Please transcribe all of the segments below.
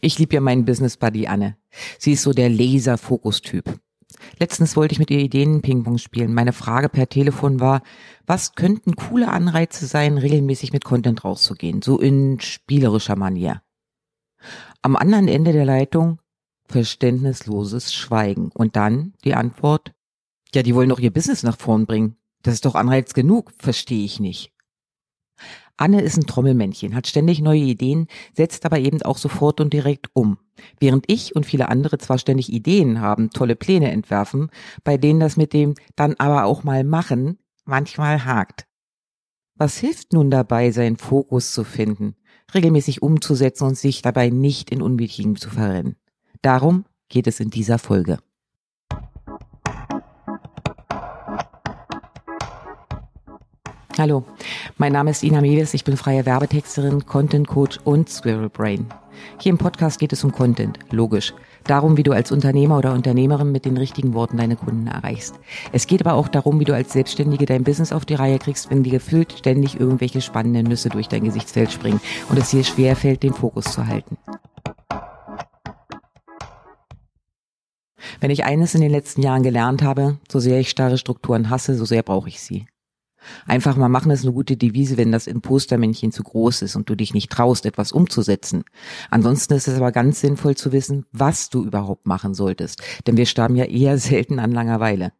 Ich liebe ja meinen Business Buddy Anne. Sie ist so der Laser-Fokus-Typ. Letztens wollte ich mit ihr Ideen-Ping-Pong spielen. Meine Frage per Telefon war, was könnten coole Anreize sein, regelmäßig mit Content rauszugehen, so in spielerischer Manier. Am anderen Ende der Leitung verständnisloses Schweigen und dann die Antwort, ja, die wollen doch ihr Business nach vorn bringen. Das ist doch Anreiz genug, verstehe ich nicht. Anne ist ein Trommelmännchen, hat ständig neue Ideen, setzt aber eben auch sofort und direkt um. Während ich und viele andere zwar ständig Ideen haben, tolle Pläne entwerfen, bei denen das mit dem dann aber auch mal machen manchmal hakt. Was hilft nun dabei, seinen Fokus zu finden, regelmäßig umzusetzen und sich dabei nicht in Unwichtigem zu verrennen? Darum geht es in dieser Folge. Hallo, mein Name ist Ina Mewes, ich bin freie Werbetexterin, Content Coach und Squirrel Brain. Hier im Podcast geht es um Content, logisch. Darum, wie du als Unternehmer oder Unternehmerin mit den richtigen Worten deine Kunden erreichst. Es geht aber auch darum, wie du als Selbstständige dein Business auf die Reihe kriegst, wenn dir gefühlt ständig irgendwelche spannenden Nüsse durch dein Gesichtsfeld springen und es dir schwerfällt, den Fokus zu halten. Wenn ich eines in den letzten Jahren gelernt habe, so sehr ich starre Strukturen hasse, so sehr brauche ich sie. Einfach mal machen ist eine gute Devise, wenn das Impostermännchen zu groß ist und du dich nicht traust, etwas umzusetzen. Ansonsten ist es aber ganz sinnvoll zu wissen, was du überhaupt machen solltest, denn wir sterben ja eher selten an Langeweile.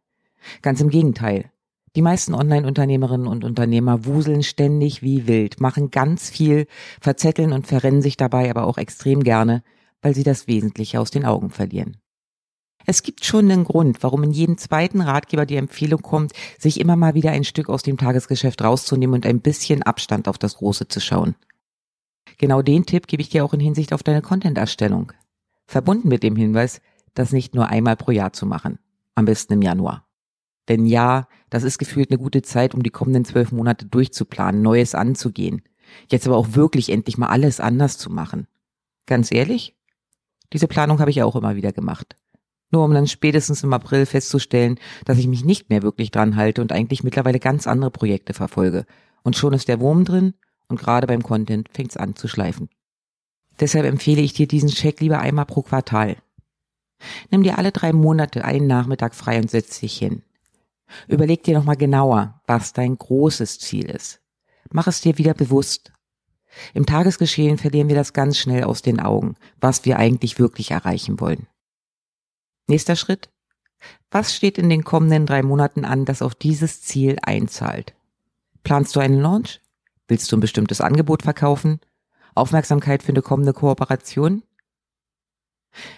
Ganz im Gegenteil. Die meisten Online-Unternehmerinnen und Unternehmer wuseln ständig wie wild, machen ganz viel, verzetteln und verrennen sich dabei aber auch extrem gerne, weil sie das Wesentliche aus den Augen verlieren. Es gibt schon einen Grund, warum in jedem zweiten Ratgeber die Empfehlung kommt, sich immer mal wieder ein Stück aus dem Tagesgeschäft rauszunehmen und ein bisschen Abstand auf das Große zu schauen. Genau den Tipp gebe ich dir auch in Hinsicht auf deine Content-Erstellung. Verbunden mit dem Hinweis, das nicht nur einmal pro Jahr zu machen. Am besten im Januar. Denn ja, das ist gefühlt eine gute Zeit, um die kommenden zwölf Monate durchzuplanen, Neues anzugehen. Jetzt aber auch wirklich endlich mal alles anders zu machen. Ganz ehrlich? Diese Planung habe ich auch immer wieder gemacht nur um dann spätestens im April festzustellen, dass ich mich nicht mehr wirklich dran halte und eigentlich mittlerweile ganz andere Projekte verfolge. Und schon ist der Wurm drin und gerade beim Content fängt's an zu schleifen. Deshalb empfehle ich dir diesen Check lieber einmal pro Quartal. Nimm dir alle drei Monate einen Nachmittag frei und setz dich hin. Überleg dir nochmal genauer, was dein großes Ziel ist. Mach es dir wieder bewusst. Im Tagesgeschehen verlieren wir das ganz schnell aus den Augen, was wir eigentlich wirklich erreichen wollen. Nächster Schritt. Was steht in den kommenden drei Monaten an, das auf dieses Ziel einzahlt? Planst du einen Launch? Willst du ein bestimmtes Angebot verkaufen? Aufmerksamkeit für eine kommende Kooperation?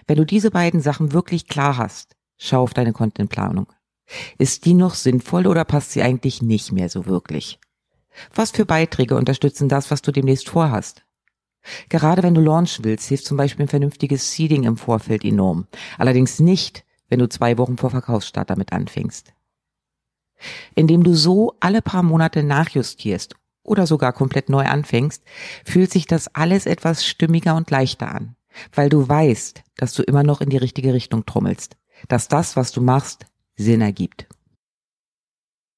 Wenn du diese beiden Sachen wirklich klar hast, schau auf deine Contentplanung. Ist die noch sinnvoll oder passt sie eigentlich nicht mehr so wirklich? Was für Beiträge unterstützen das, was du demnächst vorhast? Gerade wenn du launchen willst, hilft zum Beispiel ein vernünftiges Seeding im Vorfeld enorm. Allerdings nicht, wenn du zwei Wochen vor Verkaufsstart damit anfängst. Indem du so alle paar Monate nachjustierst oder sogar komplett neu anfängst, fühlt sich das alles etwas stimmiger und leichter an, weil du weißt, dass du immer noch in die richtige Richtung trommelst, dass das, was du machst, Sinn ergibt.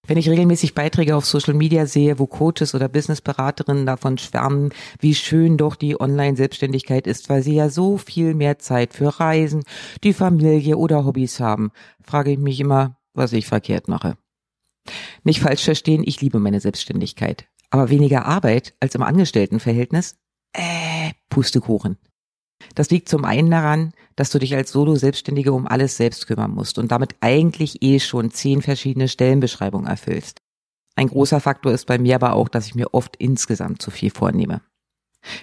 Wenn ich regelmäßig Beiträge auf Social Media sehe, wo Coaches oder Businessberaterinnen davon schwärmen, wie schön doch die Online-Selbstständigkeit ist, weil sie ja so viel mehr Zeit für Reisen, die Familie oder Hobbys haben, frage ich mich immer, was ich verkehrt mache. Nicht falsch verstehen, ich liebe meine Selbstständigkeit. Aber weniger Arbeit als im Angestelltenverhältnis? Äh, Pustekuchen. Das liegt zum einen daran, dass du dich als Solo-Selbstständige um alles selbst kümmern musst und damit eigentlich eh schon zehn verschiedene Stellenbeschreibungen erfüllst. Ein großer Faktor ist bei mir aber auch, dass ich mir oft insgesamt zu viel vornehme.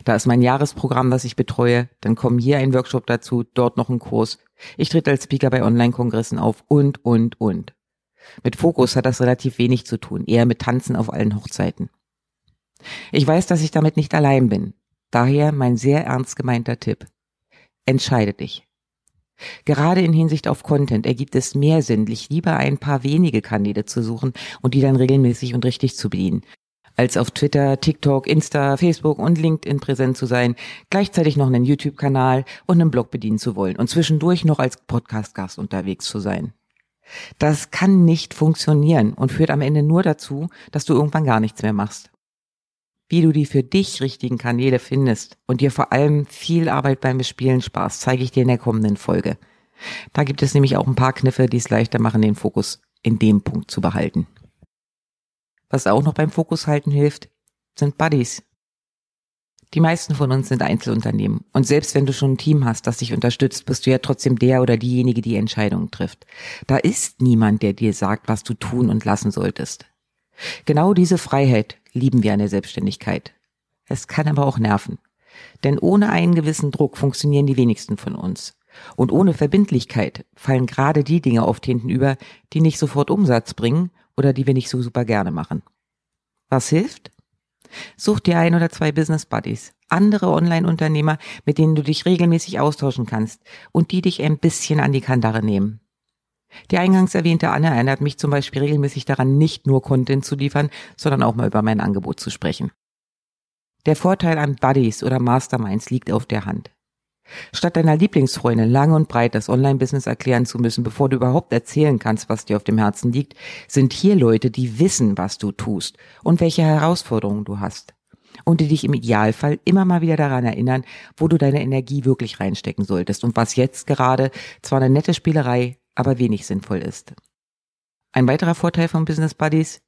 Da ist mein Jahresprogramm, das ich betreue, dann kommen hier ein Workshop dazu, dort noch ein Kurs. Ich trete als Speaker bei Online-Kongressen auf und, und, und. Mit Fokus hat das relativ wenig zu tun, eher mit Tanzen auf allen Hochzeiten. Ich weiß, dass ich damit nicht allein bin. Daher mein sehr ernst gemeinter Tipp. Entscheide dich. Gerade in Hinsicht auf Content ergibt es mehr Sinn, dich lieber ein paar wenige Kanäle zu suchen und die dann regelmäßig und richtig zu bedienen, als auf Twitter, TikTok, Insta, Facebook und LinkedIn präsent zu sein, gleichzeitig noch einen YouTube-Kanal und einen Blog bedienen zu wollen und zwischendurch noch als Podcast-Gast unterwegs zu sein. Das kann nicht funktionieren und führt am Ende nur dazu, dass du irgendwann gar nichts mehr machst. Wie du die für dich richtigen Kanäle findest und dir vor allem viel Arbeit beim Bespielen sparst, zeige ich dir in der kommenden Folge. Da gibt es nämlich auch ein paar Kniffe, die es leichter machen, den Fokus in dem Punkt zu behalten. Was auch noch beim Fokus halten hilft, sind Buddies. Die meisten von uns sind Einzelunternehmen. Und selbst wenn du schon ein Team hast, das dich unterstützt, bist du ja trotzdem der oder diejenige, die Entscheidungen trifft. Da ist niemand, der dir sagt, was du tun und lassen solltest. Genau diese Freiheit lieben wir der Selbstständigkeit. Es kann aber auch nerven. Denn ohne einen gewissen Druck funktionieren die wenigsten von uns. Und ohne Verbindlichkeit fallen gerade die Dinge oft hinten über, die nicht sofort Umsatz bringen oder die wir nicht so super gerne machen. Was hilft? Such dir ein oder zwei Business Buddies, andere Online-Unternehmer, mit denen du dich regelmäßig austauschen kannst und die dich ein bisschen an die Kandare nehmen. Die eingangs erwähnte Anne erinnert mich zum Beispiel regelmäßig daran, nicht nur Content zu liefern, sondern auch mal über mein Angebot zu sprechen. Der Vorteil an Buddies oder Masterminds liegt auf der Hand. Statt deiner Lieblingsfreundin lang und breit das Online-Business erklären zu müssen, bevor du überhaupt erzählen kannst, was dir auf dem Herzen liegt, sind hier Leute, die wissen, was du tust und welche Herausforderungen du hast. Und die dich im Idealfall immer mal wieder daran erinnern, wo du deine Energie wirklich reinstecken solltest und was jetzt gerade zwar eine nette Spielerei, aber wenig sinnvoll ist. Ein weiterer Vorteil von Business Buddies?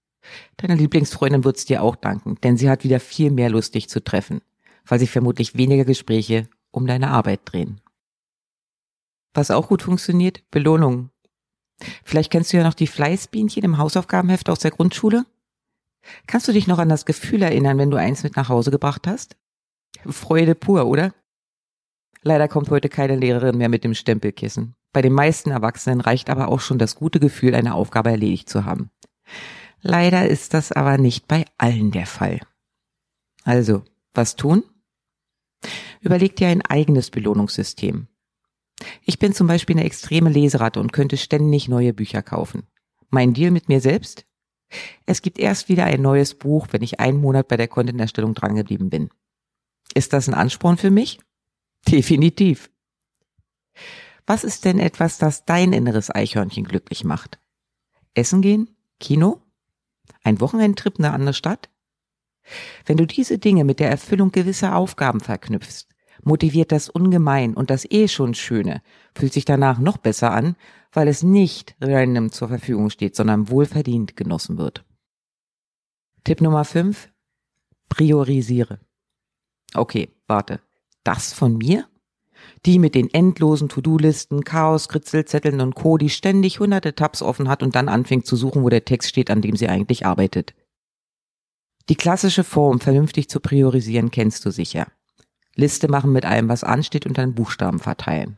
Deine Lieblingsfreundin wird's dir auch danken, denn sie hat wieder viel mehr Lust, dich zu treffen, weil sich vermutlich weniger Gespräche um deine Arbeit drehen. Was auch gut funktioniert, Belohnungen. Vielleicht kennst du ja noch die Fleißbienchen im Hausaufgabenheft aus der Grundschule? Kannst du dich noch an das Gefühl erinnern, wenn du eins mit nach Hause gebracht hast? Freude pur, oder? Leider kommt heute keine Lehrerin mehr mit dem Stempelkissen. Bei den meisten Erwachsenen reicht aber auch schon das gute Gefühl, eine Aufgabe erledigt zu haben. Leider ist das aber nicht bei allen der Fall. Also, was tun? Überleg dir ein eigenes Belohnungssystem. Ich bin zum Beispiel eine extreme Leseratte und könnte ständig neue Bücher kaufen. Mein Deal mit mir selbst? Es gibt erst wieder ein neues Buch, wenn ich einen Monat bei der Content-Erstellung drangeblieben bin. Ist das ein Ansporn für mich? Definitiv. Was ist denn etwas, das dein inneres Eichhörnchen glücklich macht? Essen gehen? Kino? Ein Wochenendtrip in eine andere Stadt? Wenn du diese Dinge mit der Erfüllung gewisser Aufgaben verknüpfst, motiviert das ungemein und das eh schon Schöne fühlt sich danach noch besser an, weil es nicht random zur Verfügung steht, sondern wohlverdient genossen wird. Tipp Nummer 5. Priorisiere. Okay, warte. Das von mir? Die mit den endlosen To-Do-Listen, Chaos, Kritzelzetteln und Co., die ständig hunderte Tabs offen hat und dann anfängt zu suchen, wo der Text steht, an dem sie eigentlich arbeitet. Die klassische Form, vernünftig zu priorisieren, kennst du sicher. Liste machen mit allem, was ansteht und dann Buchstaben verteilen.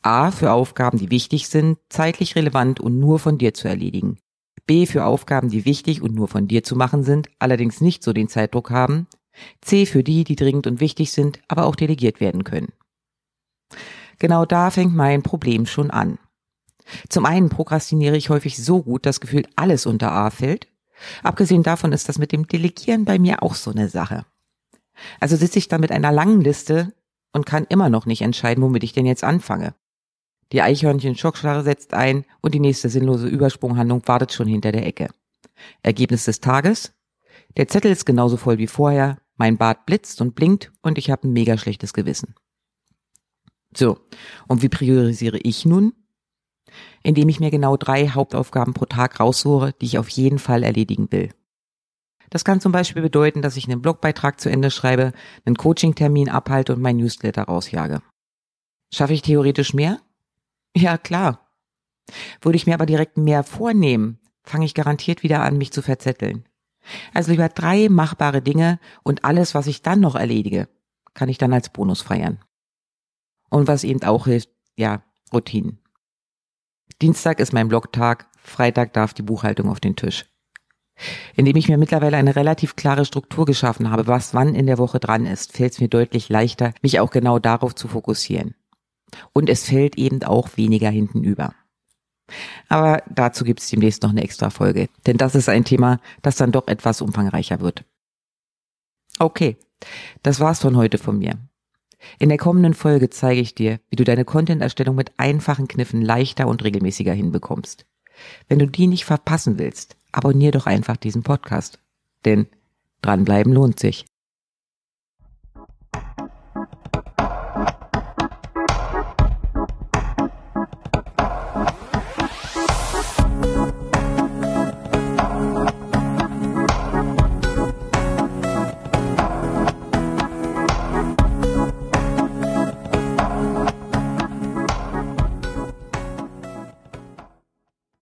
A für Aufgaben, die wichtig sind, zeitlich relevant und nur von dir zu erledigen. B für Aufgaben, die wichtig und nur von dir zu machen sind, allerdings nicht so den Zeitdruck haben. C für die, die dringend und wichtig sind, aber auch delegiert werden können. Genau da fängt mein Problem schon an. Zum einen prokrastiniere ich häufig so gut, dass gefühlt alles unter A fällt Abgesehen davon ist das mit dem Delegieren bei mir auch so eine Sache. Also sitze ich da mit einer langen Liste und kann immer noch nicht entscheiden, womit ich denn jetzt anfange. Die Eichhörnchen-Schockstarre setzt ein und die nächste sinnlose Übersprunghandlung wartet schon hinter der Ecke. Ergebnis des Tages? Der Zettel ist genauso voll wie vorher, mein Bart blitzt und blinkt und ich habe ein mega schlechtes Gewissen. So, und wie priorisiere ich nun? indem ich mir genau drei Hauptaufgaben pro Tag raussuche, die ich auf jeden Fall erledigen will. Das kann zum Beispiel bedeuten, dass ich einen Blogbeitrag zu Ende schreibe, einen Coaching-Termin abhalte und mein Newsletter rausjage. Schaffe ich theoretisch mehr? Ja, klar. Würde ich mir aber direkt mehr vornehmen, fange ich garantiert wieder an, mich zu verzetteln. Also lieber drei machbare Dinge und alles, was ich dann noch erledige, kann ich dann als Bonus feiern. Und was eben auch hilft, ja, Routinen. Dienstag ist mein Blogtag, Freitag darf die Buchhaltung auf den Tisch. Indem ich mir mittlerweile eine relativ klare Struktur geschaffen habe, was wann in der Woche dran ist, fällt es mir deutlich leichter, mich auch genau darauf zu fokussieren. Und es fällt eben auch weniger hinten über. Aber dazu gibt es demnächst noch eine extra Folge, denn das ist ein Thema, das dann doch etwas umfangreicher wird. Okay, das war's von heute von mir. In der kommenden Folge zeige ich dir, wie du deine Content-Erstellung mit einfachen Kniffen leichter und regelmäßiger hinbekommst. Wenn du die nicht verpassen willst, abonnier doch einfach diesen Podcast. Denn Dranbleiben lohnt sich.